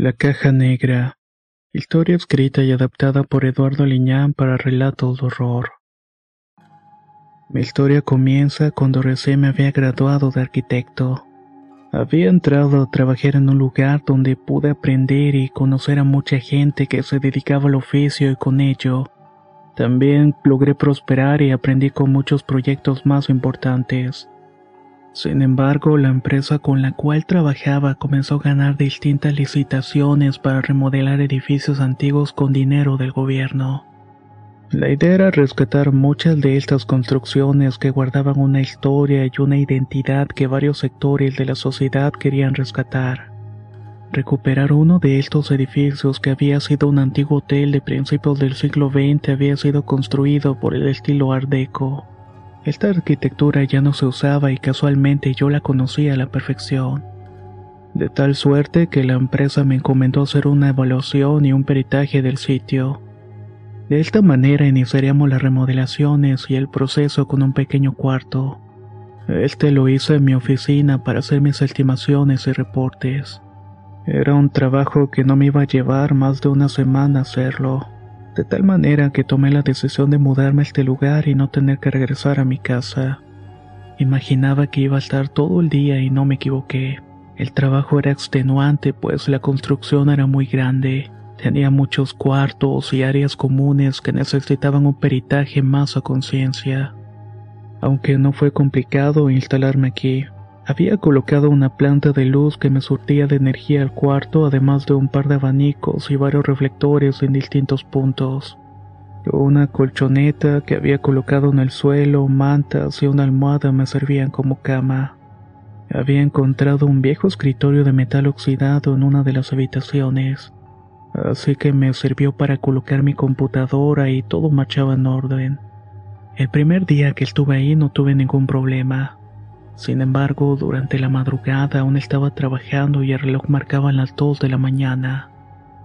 La caja negra. Historia escrita y adaptada por Eduardo Liñán para relatos de horror. Mi historia comienza cuando recién me había graduado de arquitecto. Había entrado a trabajar en un lugar donde pude aprender y conocer a mucha gente que se dedicaba al oficio y con ello también logré prosperar y aprendí con muchos proyectos más importantes. Sin embargo, la empresa con la cual trabajaba comenzó a ganar distintas licitaciones para remodelar edificios antiguos con dinero del gobierno. La idea era rescatar muchas de estas construcciones que guardaban una historia y una identidad que varios sectores de la sociedad querían rescatar. Recuperar uno de estos edificios que había sido un antiguo hotel de principios del siglo XX había sido construido por el estilo Art Deco. Esta arquitectura ya no se usaba y casualmente yo la conocía a la perfección. De tal suerte que la empresa me encomendó hacer una evaluación y un peritaje del sitio. De esta manera iniciaríamos las remodelaciones y el proceso con un pequeño cuarto. Este lo hice en mi oficina para hacer mis estimaciones y reportes. Era un trabajo que no me iba a llevar más de una semana hacerlo de tal manera que tomé la decisión de mudarme a este lugar y no tener que regresar a mi casa. Imaginaba que iba a estar todo el día y no me equivoqué. El trabajo era extenuante pues la construcción era muy grande. Tenía muchos cuartos y áreas comunes que necesitaban un peritaje más a conciencia. Aunque no fue complicado instalarme aquí, había colocado una planta de luz que me surtía de energía al cuarto, además de un par de abanicos y varios reflectores en distintos puntos. Una colchoneta que había colocado en el suelo, mantas y una almohada me servían como cama. Había encontrado un viejo escritorio de metal oxidado en una de las habitaciones, así que me sirvió para colocar mi computadora y todo marchaba en orden. El primer día que estuve ahí no tuve ningún problema. Sin embargo, durante la madrugada aún estaba trabajando y el reloj marcaba las 2 de la mañana.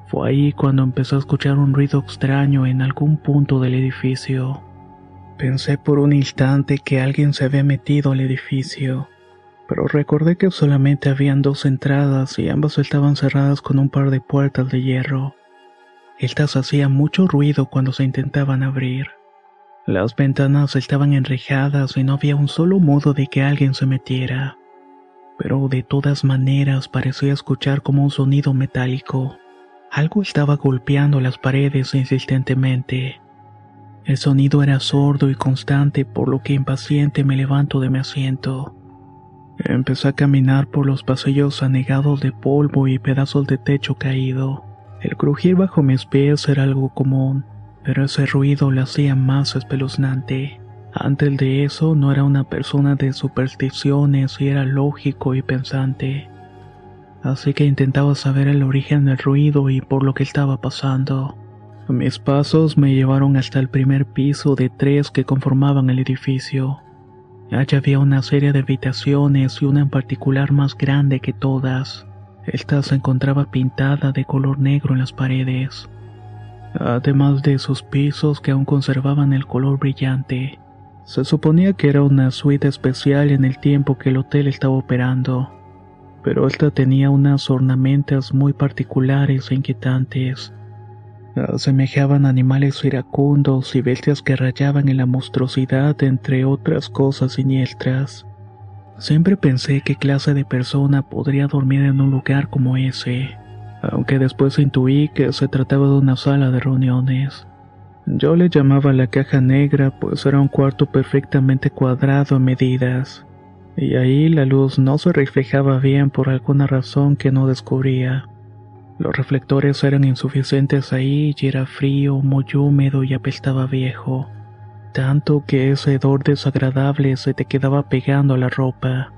Fue ahí cuando empezó a escuchar un ruido extraño en algún punto del edificio. Pensé por un instante que alguien se había metido al edificio, pero recordé que solamente habían dos entradas y ambas estaban cerradas con un par de puertas de hierro. Estas hacían mucho ruido cuando se intentaban abrir. Las ventanas estaban enrejadas y no había un solo modo de que alguien se metiera. Pero de todas maneras parecía escuchar como un sonido metálico. Algo estaba golpeando las paredes insistentemente. El sonido era sordo y constante, por lo que impaciente me levanto de mi asiento. Empecé a caminar por los pasillos anegados de polvo y pedazos de techo caído. El crujir bajo mis pies era algo común pero ese ruido lo hacía más espeluznante. Antes de eso no era una persona de supersticiones y era lógico y pensante. Así que intentaba saber el origen del ruido y por lo que estaba pasando. Mis pasos me llevaron hasta el primer piso de tres que conformaban el edificio. Allá había una serie de habitaciones y una en particular más grande que todas. Esta se encontraba pintada de color negro en las paredes además de sus pisos que aún conservaban el color brillante. Se suponía que era una suite especial en el tiempo que el hotel estaba operando, pero esta tenía unas ornamentas muy particulares e inquietantes. Asemejaban animales iracundos y bestias que rayaban en la monstruosidad entre otras cosas siniestras. Siempre pensé qué clase de persona podría dormir en un lugar como ese aunque después intuí que se trataba de una sala de reuniones. Yo le llamaba la caja negra pues era un cuarto perfectamente cuadrado a medidas, y ahí la luz no se reflejaba bien por alguna razón que no descubría. Los reflectores eran insuficientes ahí y era frío, muy húmedo y apestaba viejo. Tanto que ese hedor desagradable se te quedaba pegando a la ropa.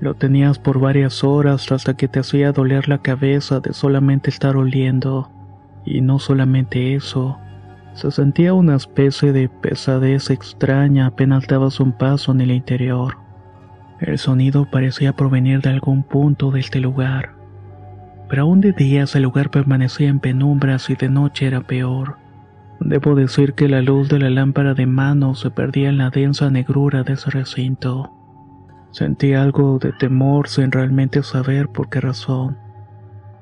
Lo tenías por varias horas hasta que te hacía doler la cabeza de solamente estar oliendo. Y no solamente eso, se sentía una especie de pesadez extraña apenas dabas un paso en el interior. El sonido parecía provenir de algún punto de este lugar. Pero aún de día el lugar permanecía en penumbras y de noche era peor. Debo decir que la luz de la lámpara de mano se perdía en la densa negrura de ese recinto. Sentí algo de temor sin realmente saber por qué razón.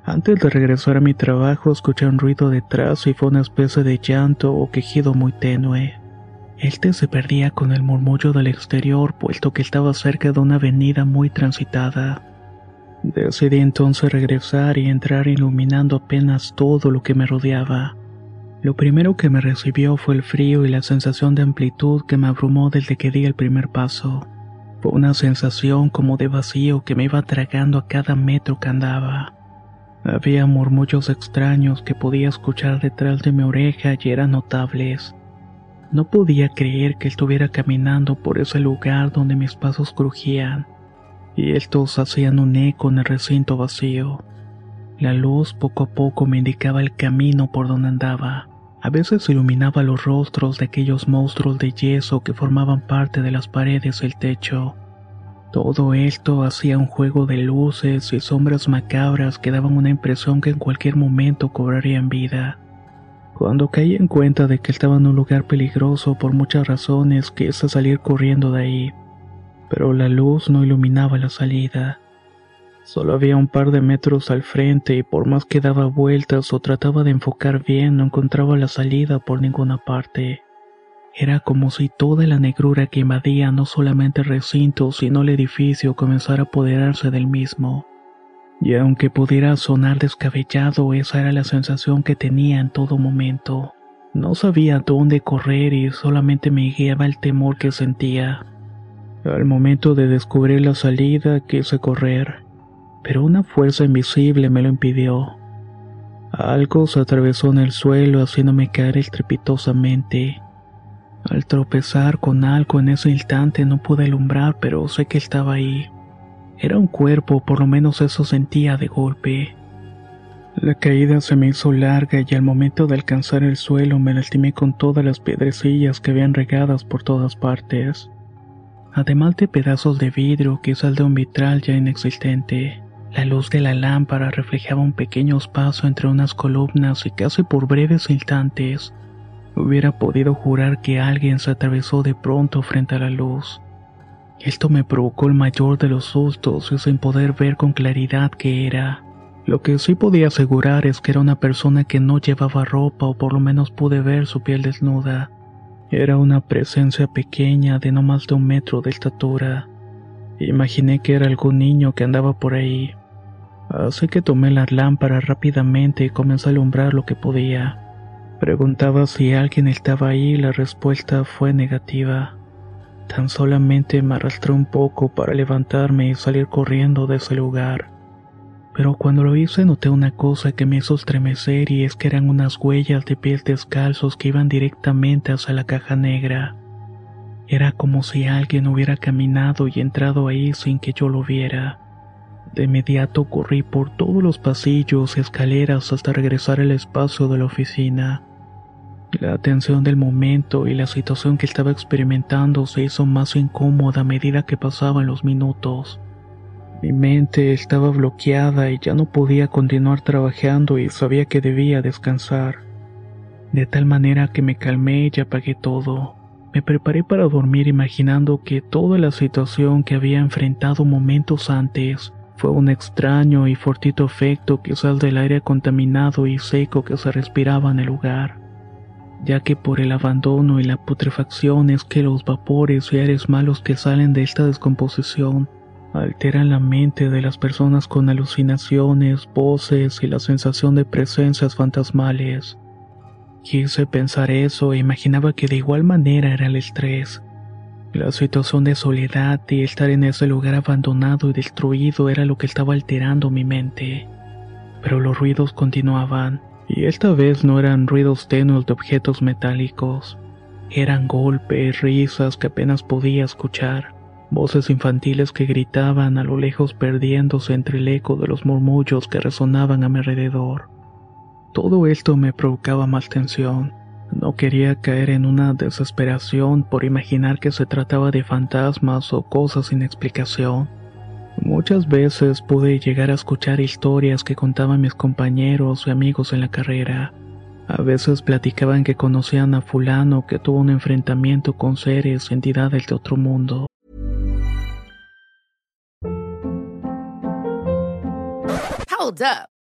Antes de regresar a mi trabajo escuché un ruido detrás y fue una especie de llanto o quejido muy tenue. Este se perdía con el murmullo del exterior puesto que estaba cerca de una avenida muy transitada. Decidí entonces regresar y entrar iluminando apenas todo lo que me rodeaba. Lo primero que me recibió fue el frío y la sensación de amplitud que me abrumó desde que di el primer paso. Una sensación como de vacío que me iba tragando a cada metro que andaba. Había murmullos extraños que podía escuchar detrás de mi oreja y eran notables. No podía creer que estuviera caminando por ese lugar donde mis pasos crujían, y estos hacían un eco en el recinto vacío. La luz poco a poco me indicaba el camino por donde andaba. A veces iluminaba los rostros de aquellos monstruos de yeso que formaban parte de las paredes del techo. Todo esto hacía un juego de luces y sombras macabras que daban una impresión que en cualquier momento cobrarían vida. Cuando caí en cuenta de que estaba en un lugar peligroso por muchas razones, quise salir corriendo de ahí, pero la luz no iluminaba la salida. Solo había un par de metros al frente y por más que daba vueltas o trataba de enfocar bien, no encontraba la salida por ninguna parte. Era como si toda la negrura que invadía no solamente el recinto, sino el edificio comenzara a apoderarse del mismo. Y aunque pudiera sonar descabellado, esa era la sensación que tenía en todo momento. No sabía dónde correr y solamente me guiaba el temor que sentía. Al momento de descubrir la salida quise correr, pero una fuerza invisible me lo impidió. Algo se atravesó en el suelo haciéndome caer estrepitosamente. Al tropezar con algo en ese instante no pude alumbrar, pero sé que estaba ahí. Era un cuerpo, por lo menos eso sentía de golpe. La caída se me hizo larga y al momento de alcanzar el suelo me lastimé con todas las piedrecillas que habían regadas por todas partes. Además de pedazos de vidrio, quizás de un vitral ya inexistente. La luz de la lámpara reflejaba un pequeño espacio entre unas columnas y casi por breves instantes Hubiera podido jurar que alguien se atravesó de pronto frente a la luz. Esto me provocó el mayor de los sustos y sin poder ver con claridad qué era. Lo que sí podía asegurar es que era una persona que no llevaba ropa o por lo menos pude ver su piel desnuda. Era una presencia pequeña de no más de un metro de estatura. Imaginé que era algún niño que andaba por ahí. Así que tomé la lámpara rápidamente y comencé a alumbrar lo que podía. Preguntaba si alguien estaba ahí y la respuesta fue negativa. Tan solamente me arrastré un poco para levantarme y salir corriendo de ese lugar. Pero cuando lo hice noté una cosa que me hizo estremecer y es que eran unas huellas de pies descalzos que iban directamente hacia la caja negra. Era como si alguien hubiera caminado y entrado ahí sin que yo lo viera. De inmediato corrí por todos los pasillos y escaleras hasta regresar al espacio de la oficina. La tensión del momento y la situación que estaba experimentando se hizo más incómoda a medida que pasaban los minutos. Mi mente estaba bloqueada y ya no podía continuar trabajando y sabía que debía descansar. De tal manera que me calmé y apagué todo. Me preparé para dormir imaginando que toda la situación que había enfrentado momentos antes fue un extraño y fortito efecto quizás del aire contaminado y seco que se respiraba en el lugar ya que por el abandono y la putrefacción es que los vapores y aires malos que salen de esta descomposición alteran la mente de las personas con alucinaciones, voces y la sensación de presencias fantasmales. Quise pensar eso e imaginaba que de igual manera era el estrés. La situación de soledad y estar en ese lugar abandonado y destruido era lo que estaba alterando mi mente. pero los ruidos continuaban, y esta vez no eran ruidos tenues de objetos metálicos, eran golpes, risas que apenas podía escuchar, voces infantiles que gritaban a lo lejos perdiéndose entre el eco de los murmullos que resonaban a mi alrededor. Todo esto me provocaba más tensión. No quería caer en una desesperación por imaginar que se trataba de fantasmas o cosas sin explicación. Muchas veces pude llegar a escuchar historias que contaban mis compañeros y amigos en la carrera. A veces platicaban que conocían a fulano que tuvo un enfrentamiento con seres y entidades de otro mundo. Hold up.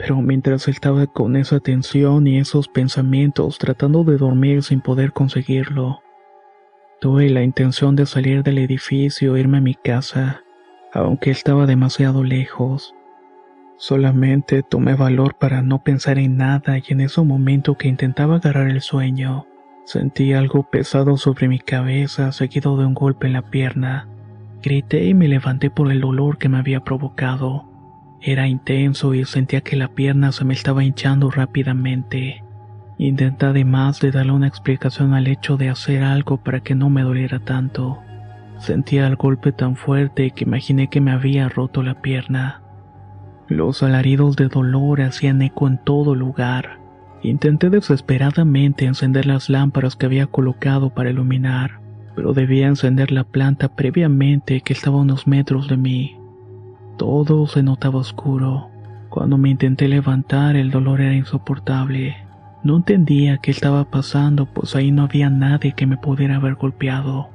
Pero mientras estaba con esa tensión y esos pensamientos tratando de dormir sin poder conseguirlo, tuve la intención de salir del edificio e irme a mi casa, aunque estaba demasiado lejos. Solamente tomé valor para no pensar en nada y en ese momento que intentaba agarrar el sueño, sentí algo pesado sobre mi cabeza seguido de un golpe en la pierna. Grité y me levanté por el dolor que me había provocado. Era intenso y sentía que la pierna se me estaba hinchando rápidamente. Intenté además de darle una explicación al hecho de hacer algo para que no me doliera tanto. Sentía el golpe tan fuerte que imaginé que me había roto la pierna. Los alaridos de dolor hacían eco en todo lugar. Intenté desesperadamente encender las lámparas que había colocado para iluminar, pero debía encender la planta previamente que estaba a unos metros de mí. Todo se notaba oscuro. Cuando me intenté levantar el dolor era insoportable. No entendía qué estaba pasando, pues ahí no había nadie que me pudiera haber golpeado.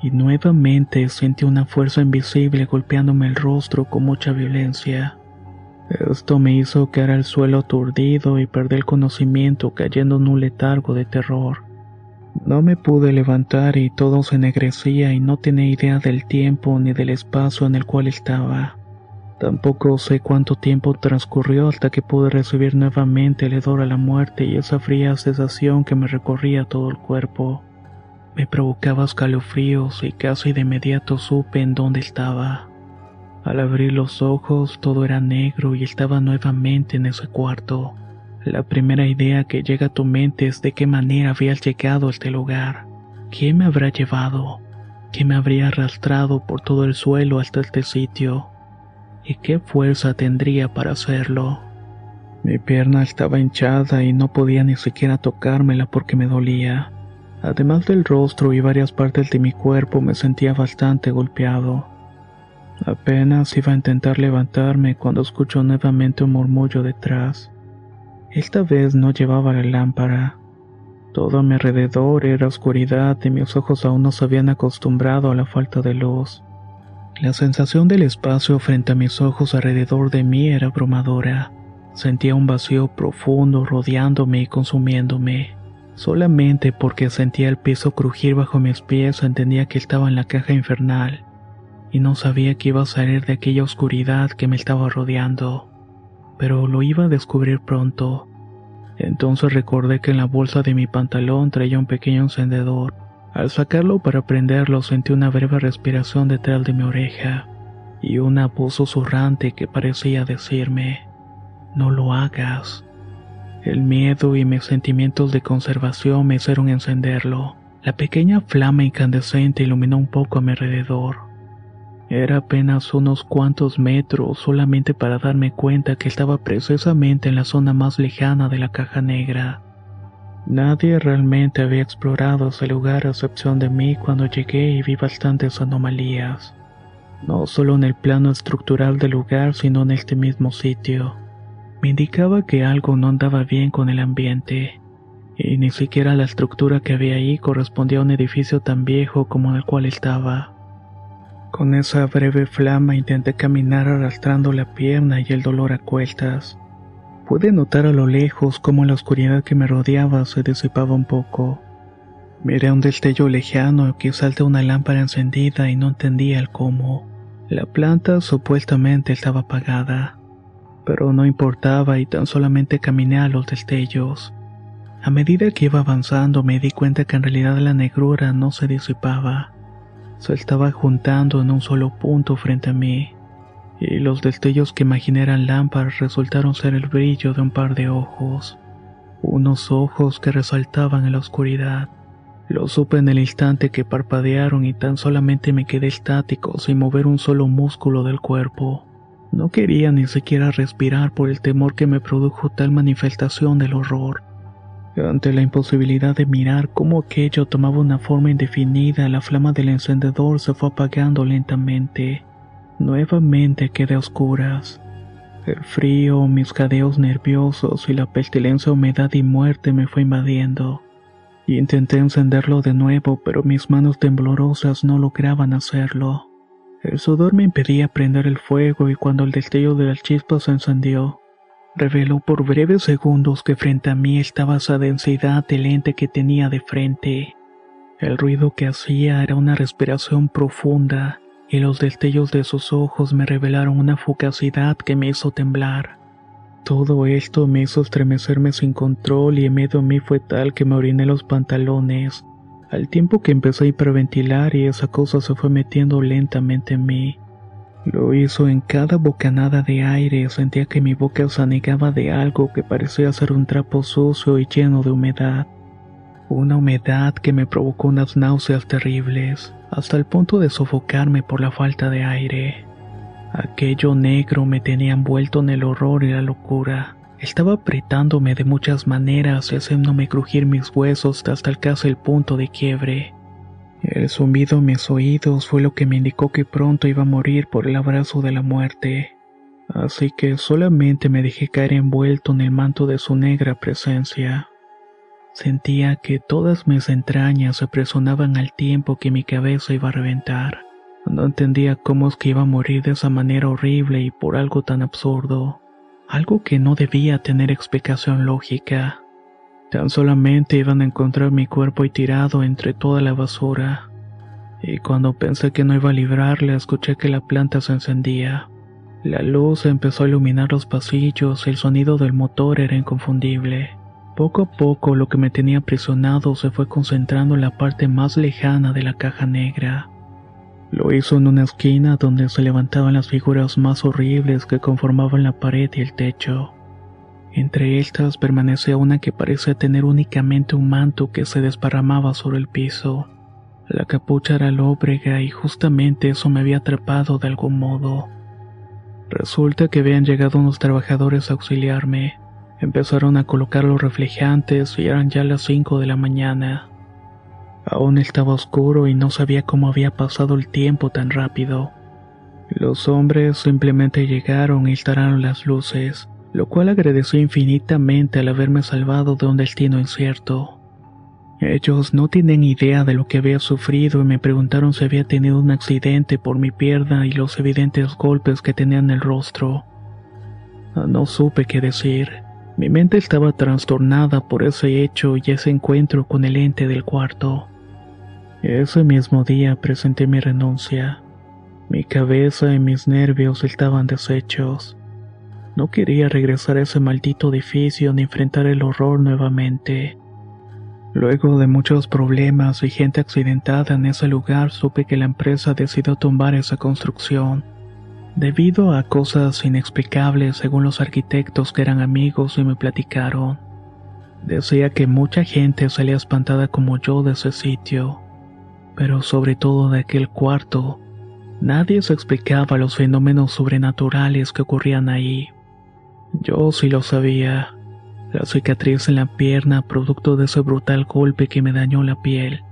Y nuevamente sentí una fuerza invisible golpeándome el rostro con mucha violencia. Esto me hizo caer al suelo aturdido y perder el conocimiento cayendo en un letargo de terror. No me pude levantar y todo se ennegrecía y no tenía idea del tiempo ni del espacio en el cual estaba. Tampoco sé cuánto tiempo transcurrió hasta que pude recibir nuevamente el hedor a la muerte y esa fría sensación que me recorría todo el cuerpo. Me provocaba escalofríos y casi de inmediato supe en dónde estaba. Al abrir los ojos todo era negro y estaba nuevamente en ese cuarto. La primera idea que llega a tu mente es de qué manera había llegado a este lugar. ¿Quién me habrá llevado? ¿Quién me habría arrastrado por todo el suelo hasta este sitio? ¿Y qué fuerza tendría para hacerlo? Mi pierna estaba hinchada y no podía ni siquiera tocármela porque me dolía. Además del rostro y varias partes de mi cuerpo me sentía bastante golpeado. Apenas iba a intentar levantarme cuando escucho nuevamente un murmullo detrás. Esta vez no llevaba la lámpara. Todo a mi alrededor era oscuridad y mis ojos aún no se habían acostumbrado a la falta de luz. La sensación del espacio frente a mis ojos alrededor de mí era abrumadora. Sentía un vacío profundo rodeándome y consumiéndome. Solamente porque sentía el piso crujir bajo mis pies entendía que estaba en la caja infernal, y no sabía que iba a salir de aquella oscuridad que me estaba rodeando. Pero lo iba a descubrir pronto. Entonces recordé que en la bolsa de mi pantalón traía un pequeño encendedor. Al sacarlo para prenderlo sentí una breve respiración detrás de mi oreja y una voz susurrante que parecía decirme, no lo hagas. El miedo y mis sentimientos de conservación me hicieron encenderlo. La pequeña flama incandescente iluminó un poco a mi alrededor. Era apenas unos cuantos metros solamente para darme cuenta que estaba precisamente en la zona más lejana de la caja negra. Nadie realmente había explorado ese lugar a excepción de mí cuando llegué y vi bastantes anomalías. No solo en el plano estructural del lugar, sino en este mismo sitio me indicaba que algo no andaba bien con el ambiente, y ni siquiera la estructura que había ahí correspondía a un edificio tan viejo como el cual estaba. Con esa breve flama intenté caminar arrastrando la pierna y el dolor a cuestas. Pude notar a lo lejos cómo la oscuridad que me rodeaba se disipaba un poco. Miré un destello lejano que salta una lámpara encendida y no entendía el cómo. La planta supuestamente estaba apagada pero no importaba y tan solamente caminé a los destellos. A medida que iba avanzando me di cuenta que en realidad la negrura no se disipaba, se estaba juntando en un solo punto frente a mí, y los destellos que imaginé eran lámparas resultaron ser el brillo de un par de ojos, unos ojos que resaltaban en la oscuridad. Lo supe en el instante que parpadearon y tan solamente me quedé estático sin mover un solo músculo del cuerpo. No quería ni siquiera respirar por el temor que me produjo tal manifestación del horror. Ante la imposibilidad de mirar cómo aquello tomaba una forma indefinida, la flama del encendedor se fue apagando lentamente. Nuevamente quedé a oscuras. El frío, mis jadeos nerviosos y la pestilencia, humedad y muerte me fue invadiendo. Intenté encenderlo de nuevo, pero mis manos temblorosas no lograban hacerlo. El sudor me impedía prender el fuego y cuando el destello de las chispas se encendió, reveló por breves segundos que frente a mí estaba esa densidad de lente que tenía de frente. El ruido que hacía era una respiración profunda y los destellos de sus ojos me revelaron una fugacidad que me hizo temblar. Todo esto me hizo estremecerme sin control y en medio de mí fue tal que me oriné los pantalones al tiempo que empecé a hiperventilar y esa cosa se fue metiendo lentamente en mí. Lo hizo en cada bocanada de aire, sentía que mi boca se anegaba de algo que parecía ser un trapo sucio y lleno de humedad. Una humedad que me provocó unas náuseas terribles, hasta el punto de sofocarme por la falta de aire. Aquello negro me tenía envuelto en el horror y la locura. Estaba apretándome de muchas maneras y haciéndome crujir mis huesos hasta casi el punto de quiebre. El zumbido en mis oídos fue lo que me indicó que pronto iba a morir por el abrazo de la muerte. Así que solamente me dejé caer envuelto en el manto de su negra presencia. Sentía que todas mis entrañas se presionaban al tiempo que mi cabeza iba a reventar. No entendía cómo es que iba a morir de esa manera horrible y por algo tan absurdo algo que no debía tener explicación lógica. Tan solamente iban a encontrar mi cuerpo y tirado entre toda la basura. Y cuando pensé que no iba a librarle, escuché que la planta se encendía. La luz empezó a iluminar los pasillos y el sonido del motor era inconfundible. Poco a poco lo que me tenía aprisionado se fue concentrando en la parte más lejana de la caja negra. Lo hizo en una esquina donde se levantaban las figuras más horribles que conformaban la pared y el techo. Entre estas permanecía una que parecía tener únicamente un manto que se desparramaba sobre el piso. La capucha era lóbrega y justamente eso me había atrapado de algún modo. Resulta que habían llegado unos trabajadores a auxiliarme. Empezaron a colocar los reflejantes y eran ya las 5 de la mañana. Aún estaba oscuro y no sabía cómo había pasado el tiempo tan rápido. Los hombres simplemente llegaron e instalaron las luces, lo cual agradeció infinitamente al haberme salvado de un destino incierto. Ellos no tenían idea de lo que había sufrido y me preguntaron si había tenido un accidente por mi pierna y los evidentes golpes que tenía en el rostro. No supe qué decir. Mi mente estaba trastornada por ese hecho y ese encuentro con el ente del cuarto. Ese mismo día presenté mi renuncia. Mi cabeza y mis nervios estaban deshechos. No quería regresar a ese maldito edificio ni enfrentar el horror nuevamente. Luego de muchos problemas y gente accidentada en ese lugar, supe que la empresa decidió tumbar esa construcción. Debido a cosas inexplicables según los arquitectos que eran amigos y me platicaron. Decía que mucha gente salía espantada como yo de ese sitio, pero sobre todo de aquel cuarto. Nadie se explicaba los fenómenos sobrenaturales que ocurrían ahí. Yo sí lo sabía. La cicatriz en la pierna, producto de ese brutal golpe que me dañó la piel,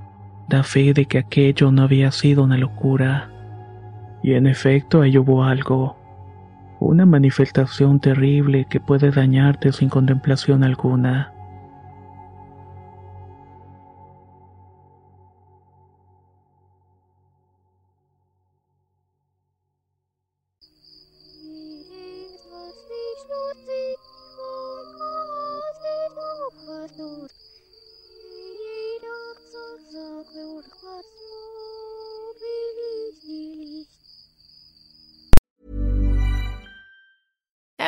da fe de que aquello no había sido una locura. Y en efecto ahí hubo algo. Una manifestación terrible que puede dañarte sin contemplación alguna.